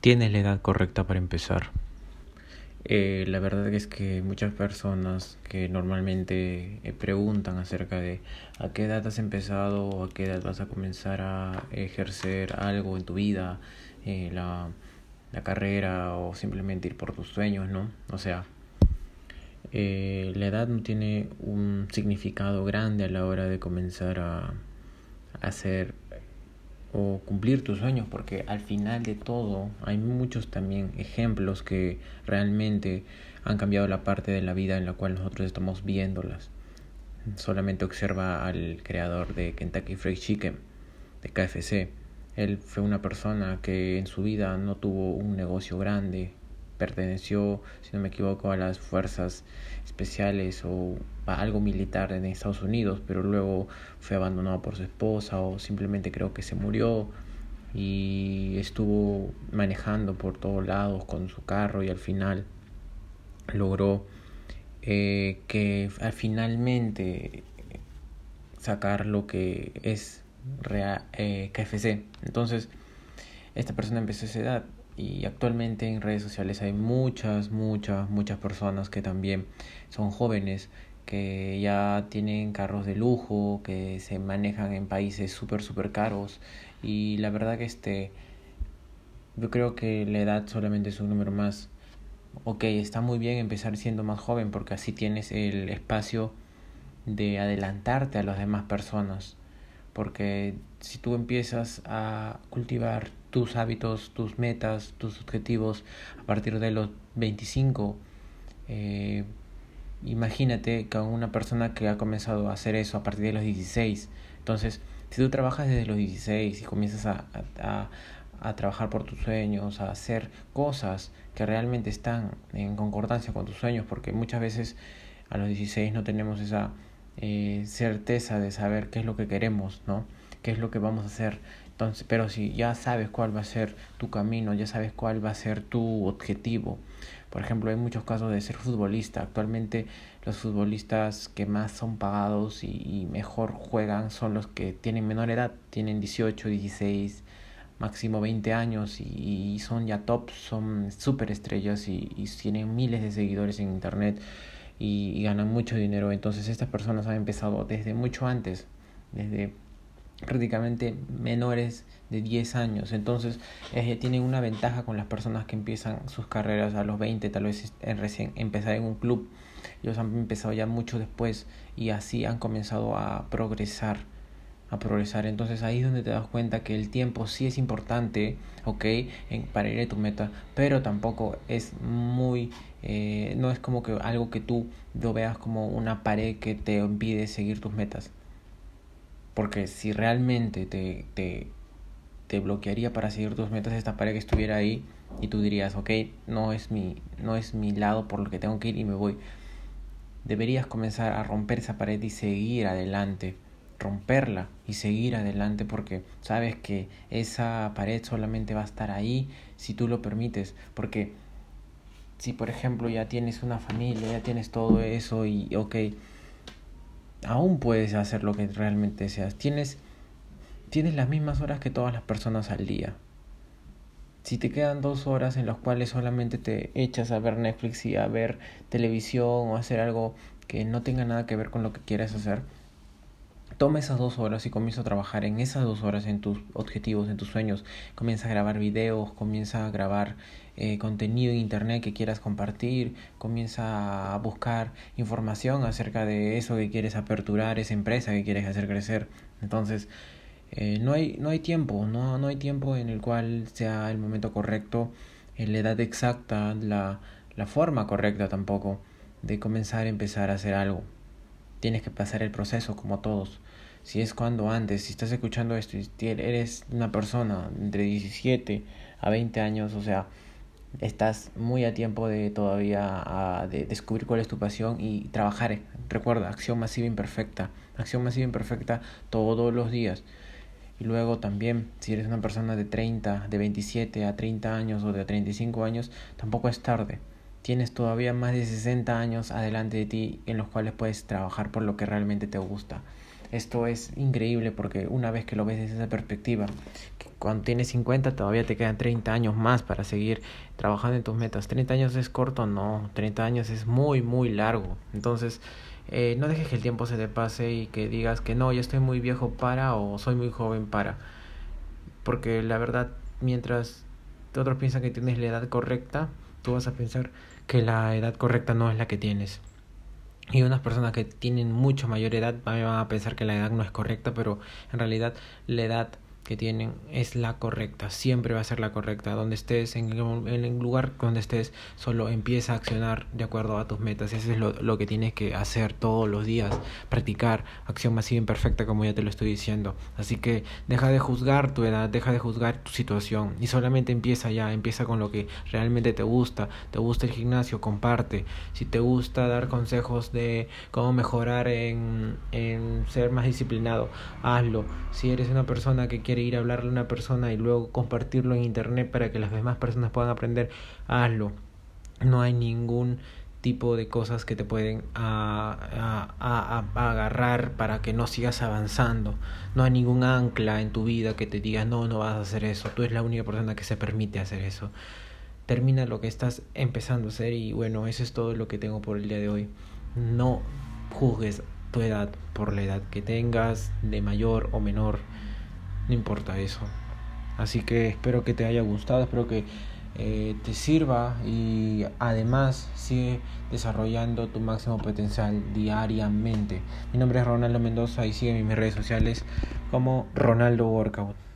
Tienes la edad correcta para empezar. Eh, la verdad es que muchas personas que normalmente eh, preguntan acerca de a qué edad has empezado o a qué edad vas a comenzar a ejercer algo en tu vida, eh, la, la carrera o simplemente ir por tus sueños, ¿no? O sea, la edad no tiene un significado grande a la hora de comenzar a hacer o cumplir tus sueños porque al final de todo hay muchos también ejemplos que realmente han cambiado la parte de la vida en la cual nosotros estamos viéndolas. Solamente observa al creador de Kentucky Fried Chicken, de KFC. Él fue una persona que en su vida no tuvo un negocio grande, perteneció, si no me equivoco, a las fuerzas especiales o a algo militar en Estados Unidos, pero luego fue abandonado por su esposa o simplemente creo que se murió y estuvo manejando por todos lados con su carro y al final logró eh, que al finalmente sacar lo que es real, eh, KFC. Entonces, esta persona empezó a esa edad y actualmente en redes sociales hay muchas, muchas, muchas personas que también son jóvenes, que ya tienen carros de lujo, que se manejan en países súper, súper caros y la verdad que este, yo creo que la edad solamente es un número más. Ok, está muy bien empezar siendo más joven porque así tienes el espacio de adelantarte a las demás personas. Porque si tú empiezas a cultivar tus hábitos, tus metas, tus objetivos a partir de los 25. Eh, imagínate que una persona que ha comenzado a hacer eso a partir de los 16. Entonces, si tú trabajas desde los 16 y comienzas a, a, a trabajar por tus sueños, a hacer cosas que realmente están en concordancia con tus sueños, porque muchas veces a los 16 no tenemos esa eh, certeza de saber qué es lo que queremos, ¿no? qué es lo que vamos a hacer. Entonces, pero si ya sabes cuál va a ser tu camino, ya sabes cuál va a ser tu objetivo. Por ejemplo, hay muchos casos de ser futbolista. Actualmente los futbolistas que más son pagados y, mejor juegan son los que tienen menor edad, tienen 18, 16, máximo 20 años y, son ya top, son súper estrellas y, y, tienen miles de seguidores en internet y, y ganan mucho dinero. Entonces estas personas han empezado desde mucho antes, desde prácticamente menores de 10 años. Entonces eh, tienen una ventaja con las personas que empiezan sus carreras a los 20, tal vez recién empezar en un club. Ellos han empezado ya mucho después y así han comenzado a progresar a progresar. Entonces ahí es donde te das cuenta que el tiempo sí es importante, ok, en, para ir a tu meta, pero tampoco es muy, eh, no es como que algo que tú lo veas como una pared que te impide seguir tus metas. Porque si realmente te, te, te bloquearía para seguir tus metas esta pared estuviera ahí y tú dirías, ok, no es mi, no es mi lado por lo que tengo que ir y me voy. Deberías comenzar a romper esa pared y seguir adelante, romperla y seguir adelante porque sabes que esa pared solamente va a estar ahí si tú lo permites. Porque si por ejemplo ya tienes una familia, ya tienes todo eso y ok, aún puedes hacer lo que realmente deseas. Tienes, tienes las mismas horas que todas las personas al día. Si te quedan dos horas en las cuales solamente te echas a ver Netflix y a ver televisión o hacer algo que no tenga nada que ver con lo que quieres hacer, toma esas dos horas y comienza a trabajar en esas dos horas en tus objetivos, en tus sueños. Comienza a grabar videos, comienza a grabar eh, contenido en internet que quieras compartir, comienza a buscar información acerca de eso que quieres aperturar, esa empresa que quieres hacer crecer. Entonces, eh, no, hay, no hay tiempo, no, no hay tiempo en el cual sea el momento correcto, la edad exacta, la, la forma correcta tampoco de comenzar a empezar a hacer algo. Tienes que pasar el proceso como todos. Si es cuando antes, si estás escuchando esto y eres una persona entre 17 a 20 años, o sea, estás muy a tiempo de todavía a, de descubrir cuál es tu pasión y trabajar. Recuerda, acción masiva imperfecta. Acción masiva imperfecta todos los días. Y luego también, si eres una persona de 30, de 27 a 30 años o de 35 años, tampoco es tarde tienes todavía más de 60 años adelante de ti en los cuales puedes trabajar por lo que realmente te gusta. Esto es increíble porque una vez que lo ves desde esa perspectiva, cuando tienes 50 todavía te quedan 30 años más para seguir trabajando en tus metas. 30 años es corto, no, 30 años es muy, muy largo. Entonces, eh, no dejes que el tiempo se te pase y que digas que no, ya estoy muy viejo para o soy muy joven para. Porque la verdad, mientras otros piensan que tienes la edad correcta, tú vas a pensar que la edad correcta no es la que tienes. Y unas personas que tienen mucho mayor edad van a pensar que la edad no es correcta, pero en realidad la edad que tienen es la correcta, siempre va a ser la correcta. Donde estés, en el, lugar donde estés, solo empieza a accionar de acuerdo a tus metas. Eso es lo, lo, que tienes que hacer todos los días, practicar acción masiva imperfecta, como ya te lo estoy diciendo. Así que deja de juzgar tu edad, deja de juzgar tu situación y solamente empieza ya, empieza con lo que realmente te gusta. Te gusta el gimnasio, comparte. Si te gusta dar consejos de cómo mejorar en, en ser más disciplinado, hazlo. Si eres una persona que quiere ir a hablarle a una persona y luego compartirlo en internet para que las demás personas puedan aprender, hazlo. No hay ningún tipo de cosas que te pueden a, a, a, agarrar para que no sigas avanzando. No hay ningún ancla en tu vida que te diga no, no vas a hacer eso. Tú eres la única persona que se permite hacer eso. Termina lo que estás empezando a hacer y bueno, eso es todo lo que tengo por el día de hoy. No juzgues tu edad por la edad que tengas, de mayor o menor no importa eso. Así que espero que te haya gustado, espero que eh, te sirva y además sigue desarrollando tu máximo potencial diariamente. Mi nombre es Ronaldo Mendoza y sigue en mis redes sociales como Ronaldo Workout.